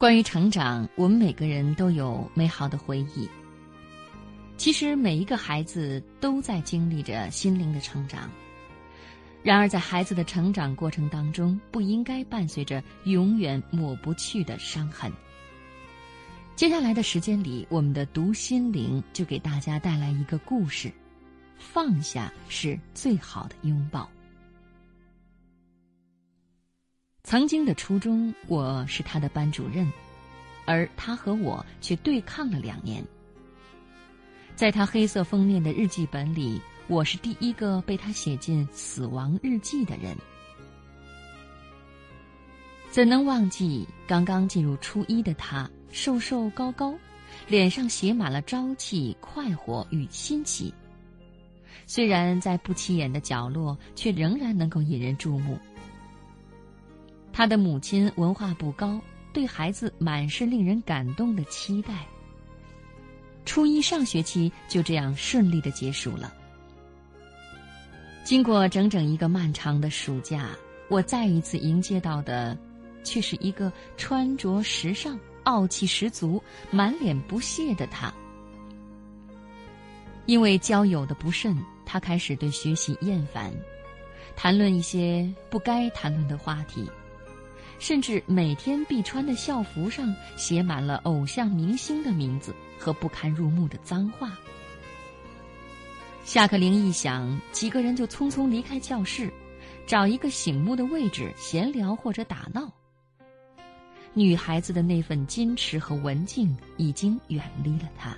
关于成长，我们每个人都有美好的回忆。其实每一个孩子都在经历着心灵的成长。然而，在孩子的成长过程当中，不应该伴随着永远抹不去的伤痕。接下来的时间里，我们的读心灵就给大家带来一个故事：放下是最好的拥抱。曾经的初中，我是他的班主任，而他和我却对抗了两年。在他黑色封面的日记本里，我是第一个被他写进死亡日记的人。怎能忘记刚刚进入初一的他，瘦瘦高高，脸上写满了朝气、快活与新奇。虽然在不起眼的角落，却仍然能够引人注目。他的母亲文化不高，对孩子满是令人感动的期待。初一上学期就这样顺利的结束了。经过整整一个漫长的暑假，我再一次迎接到的，却是一个穿着时尚、傲气十足、满脸不屑的他。因为交友的不慎，他开始对学习厌烦，谈论一些不该谈论的话题。甚至每天必穿的校服上写满了偶像明星的名字和不堪入目的脏话。下课铃一响，几个人就匆匆离开教室，找一个醒目的位置闲聊或者打闹。女孩子的那份矜持和文静已经远离了他。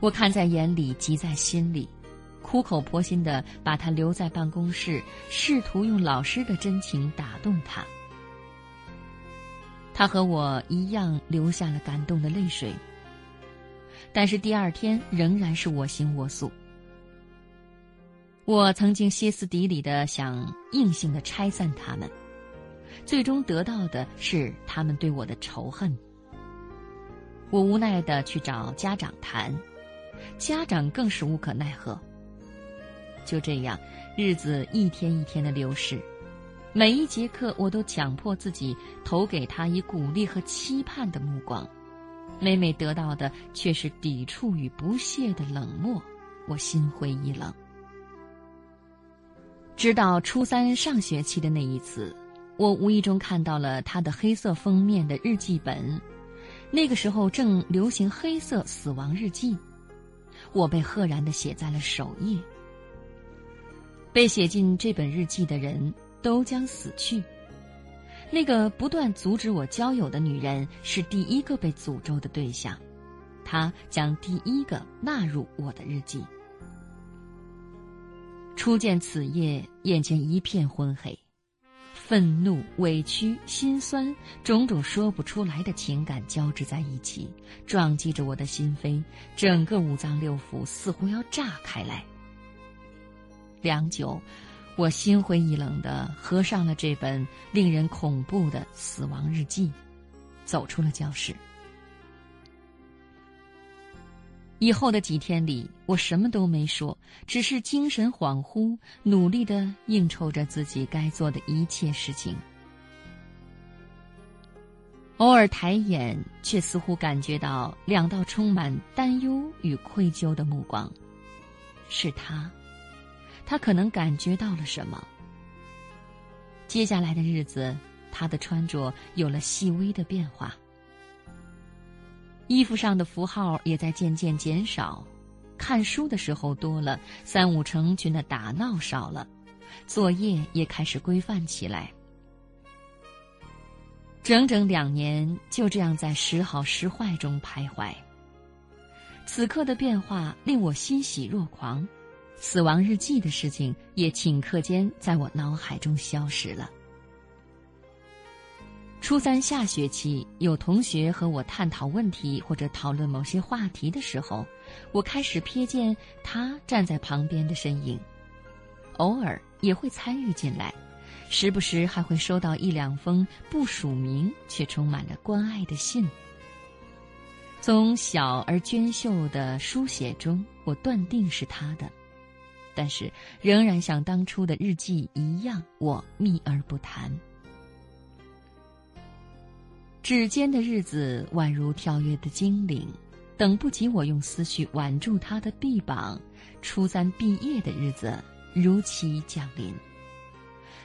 我看在眼里，急在心里。苦口婆心的把他留在办公室，试图用老师的真情打动他。他和我一样流下了感动的泪水，但是第二天仍然是我行我素。我曾经歇斯底里的想硬性的拆散他们，最终得到的是他们对我的仇恨。我无奈的去找家长谈，家长更是无可奈何。就这样，日子一天一天的流逝，每一节课我都强迫自己投给他以鼓励和期盼的目光，每每得到的却是抵触与不屑的冷漠，我心灰意冷。直到初三上学期的那一次，我无意中看到了他的黑色封面的日记本，那个时候正流行黑色死亡日记，我被赫然的写在了首页。被写进这本日记的人都将死去。那个不断阻止我交友的女人是第一个被诅咒的对象，她将第一个纳入我的日记。初见此夜，眼前一片昏黑，愤怒、委屈、心酸，种种说不出来的情感交织在一起，撞击着我的心扉，整个五脏六腑似乎要炸开来。良久，我心灰意冷的合上了这本令人恐怖的死亡日记，走出了教室。以后的几天里，我什么都没说，只是精神恍惚，努力的应酬着自己该做的一切事情。偶尔抬眼，却似乎感觉到两道充满担忧与愧疚的目光，是他。他可能感觉到了什么。接下来的日子，他的穿着有了细微的变化，衣服上的符号也在渐渐减少，看书的时候多了，三五成群的打闹少了，作业也开始规范起来。整整两年就这样在时好时坏中徘徊。此刻的变化令我欣喜若狂。死亡日记的事情也顷刻间在我脑海中消失了。初三下学期，有同学和我探讨问题或者讨论某些话题的时候，我开始瞥见他站在旁边的身影，偶尔也会参与进来，时不时还会收到一两封不署名却充满着关爱的信。从小而娟秀的书写中，我断定是他的。但是，仍然像当初的日记一样，我秘而不谈。指尖的日子宛如跳跃的精灵，等不及我用思绪挽住他的臂膀。初三毕业的日子如期降临，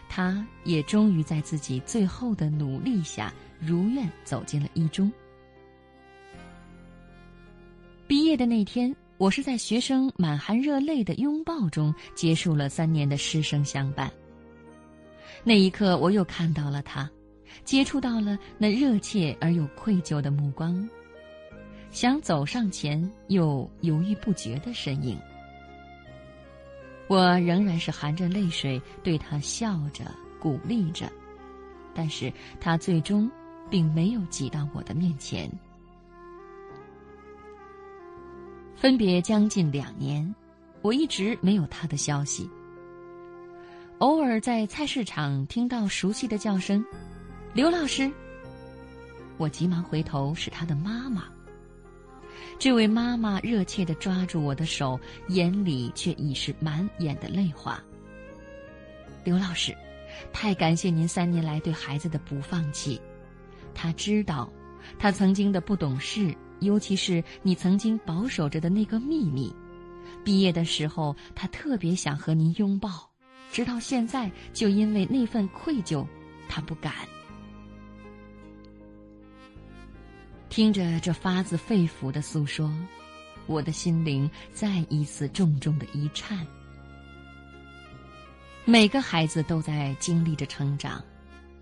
他也终于在自己最后的努力下，如愿走进了一中。毕业的那天，我是在学生满含热泪的拥抱中结束了三年的师生相伴。那一刻，我又看到了他，接触到了那热切而又愧疚的目光，想走上前，又犹豫不决的身影。我仍然是含着泪水对他笑着鼓励着，但是他最终并没有挤到我的面前。分别将近两年，我一直没有他的消息。偶尔在菜市场听到熟悉的叫声“刘老师”，我急忙回头，是他的妈妈。这位妈妈热切地抓住我的手，眼里却已是满眼的泪花。刘老师，太感谢您三年来对孩子的不放弃。他知道，他曾经的不懂事。尤其是你曾经保守着的那个秘密，毕业的时候他特别想和您拥抱，直到现在，就因为那份愧疚，他不敢。听着这发自肺腑的诉说，我的心灵再一次重重的一颤。每个孩子都在经历着成长，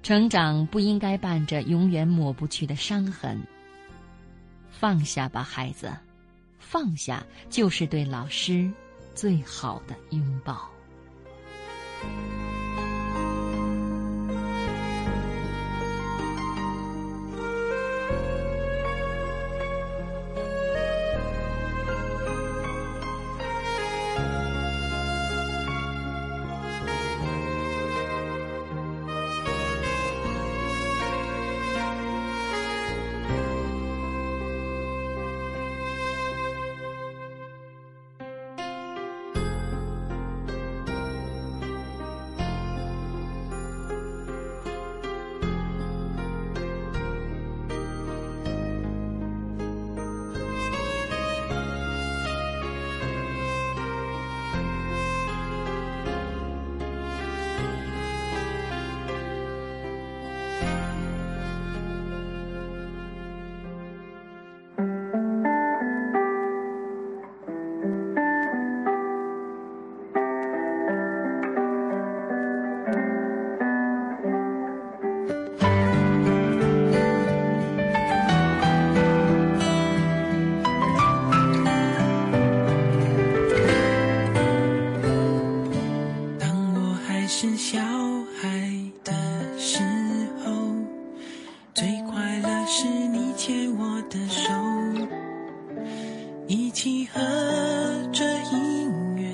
成长不应该伴着永远抹不去的伤痕。放下吧，孩子，放下就是对老师最好的拥抱。一起合着音乐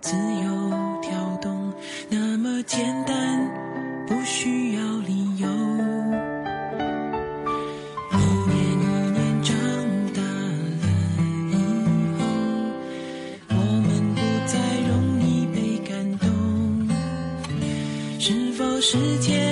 自由跳动那么简单不需要理由。一年一年长大了以后我们不再容易被感动。是否时间